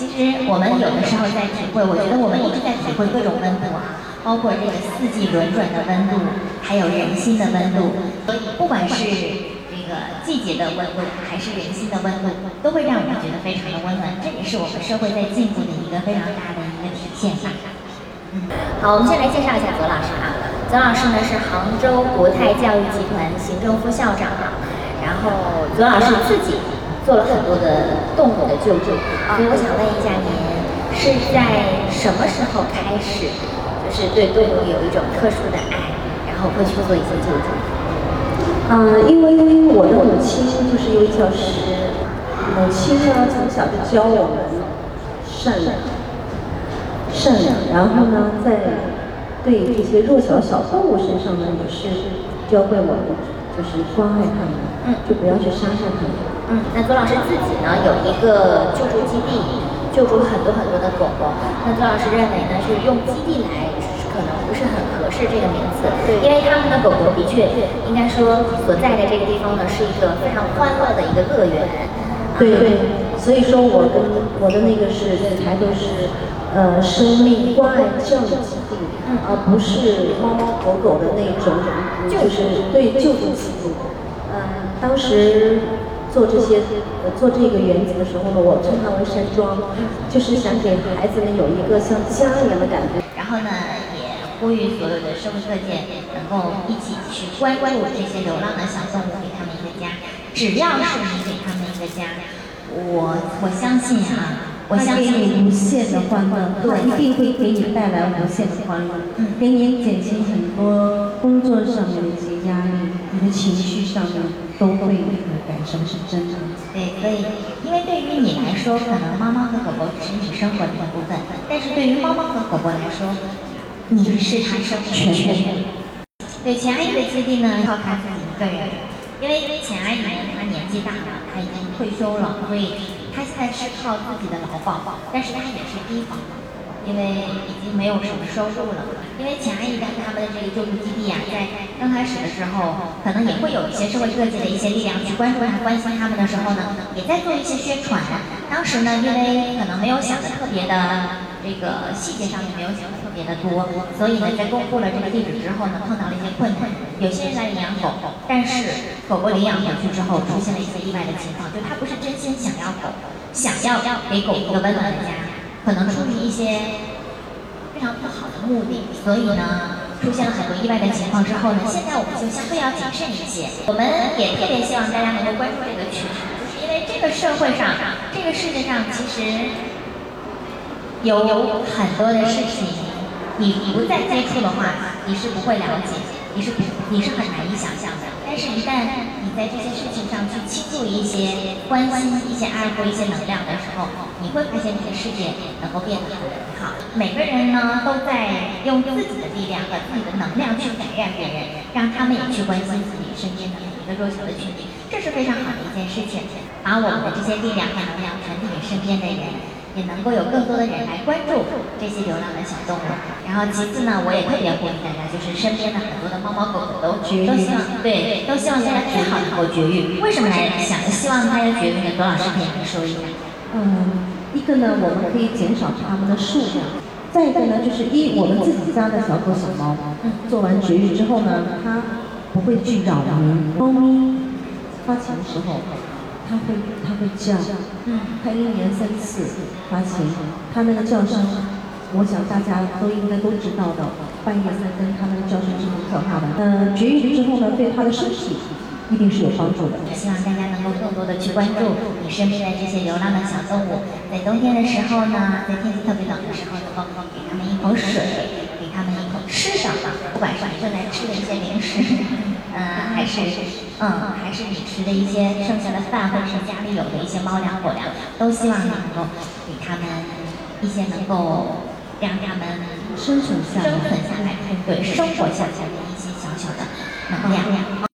其实我们有的时候在体会，我觉得我们一直在体会各种温度啊，包括这个四季轮转的温度，还有人心的温度。所以不管是这个季节的温度，还是人心的温度，都会让我们觉得非常的温暖。这也是我们社会在进步的一个非常大的一个体现吧。嗯，好，我们先来介绍一下左老师啊。左老师呢是杭州国泰教育集团行政副校长啊，然后左老师自己做了很多的动物的救助，所以我想问一下您，是在什么时候开始，就是对动物有一种特殊的爱，然后会去做一些救助？嗯，因为我的母亲就是一位教师，母亲呢从小就教我们善良，善良，然后呢在。对这些弱小小动物身上呢，也是教会我们，就是关爱他们，嗯，就不要去伤害他们。嗯，那左老师自己呢，有一个救助基地，救助很多很多的狗狗。那左老师认为呢，是用基地来可能不是很合适这个名字，对，因为他们的狗狗的确应该说所在的这个地方呢，是一个非常欢乐的一个乐园。对对，所以说我跟我的那个是才都是。呃，生命关爱教育基地，而不是猫猫狗狗的那种，就是对救助基地。嗯，当时做这些做这个园子的时候呢，我称它为山庄，就是想给孩子们有一个像家一样的感觉。然后呢，也呼吁所有的社会各界能够一起去关注这些流浪的小动物，给他们一个家。只要是你给他们一个家，我我相信啊。我相信你无限的欢乐，它一定会给你带来无限的欢乐，给你减轻很多工作上面的一些压力，你的情绪上面都会有改善，是真的。对，所以，因为对于你来说，可能猫猫和狗狗只是你生活的一部分，但是对于猫猫和狗狗来说，你是它生活的全部。对，前阿姨的基地呢，靠它自己一个人，因为因为钱阿姨呢，她年纪大了，她已经退休了，所以。她现在是靠自己的劳保，但是她也是低保，因为已经没有什么收入了。因为钱阿姨跟他们的这个救助基地呀，在刚开始的时候，可能也会有一些社会各界的一些力量去关注他、关心他们的时候呢，也在做一些宣传。当时呢，因为可能没有想的特别的。这个细节上面没有想的特别的多，所以呢，在公布了这个地址之后呢，碰到了一些困难。有些人在领养狗，但是狗狗领养回去之后，出现了一些意外的情况，就他不是真心想要狗，想要给狗一个温暖的家，可能出于一些非常不好的目的，所以呢，出现了很多意外的情况之后呢，现在我们就相对要谨慎一些。我们也特别希望大家能够关注这个群，就是因为这个社会上，这个世界上其实。有很多的事情，你不再接触的话，你是不会了解，你是，你是很难以想象的。但是，一旦你在这些事情上去倾注一些关心、一些爱护、一些能量的时候，你会发现这个世界能够变得很好。每个人呢，都在用自己的力量和自己的能量去感染别人，让他们也去关心自己身边的每一个弱小的群体，这是非常好的一件事情。把我们的这些力量和能量传递给身边的人。也能够有更多的人来关注这些流浪的小动物。然后其次呢，我也特别呼吁大家，就是身边的很多的猫猫狗狗都都希望对，都希望大家最好能够绝育。为什么来想希望大家绝育呢？董老师可以来说一下。嗯，一个呢，我们可以减少它们的数量；再一个呢，就是一我们自己家的小狗小猫，做完绝育之后呢，它不会去扰民。猫咪发情的时候。它会，他会叫，嗯，它一年三次发情，他那个叫声，我想大家都应该都知道的，半夜三更他那个叫声是很可怕的。嗯，绝育之后呢，对他的身体一定是有帮助的。希望大家能够更多的去关注你身边的这些流浪的小动物，在冬天的时候呢，在天气特别冷的时候，能够给它们一口水，给它们一口吃的，不管是你正在吃的一些零食，嗯，还是。嗯，还是你吃的一些剩下的饭，或者是家里有的一些猫粮、狗粮，都希望你能够给他们一些能够让他们生存下来、生存下来、对生活下来的一些小小的能量。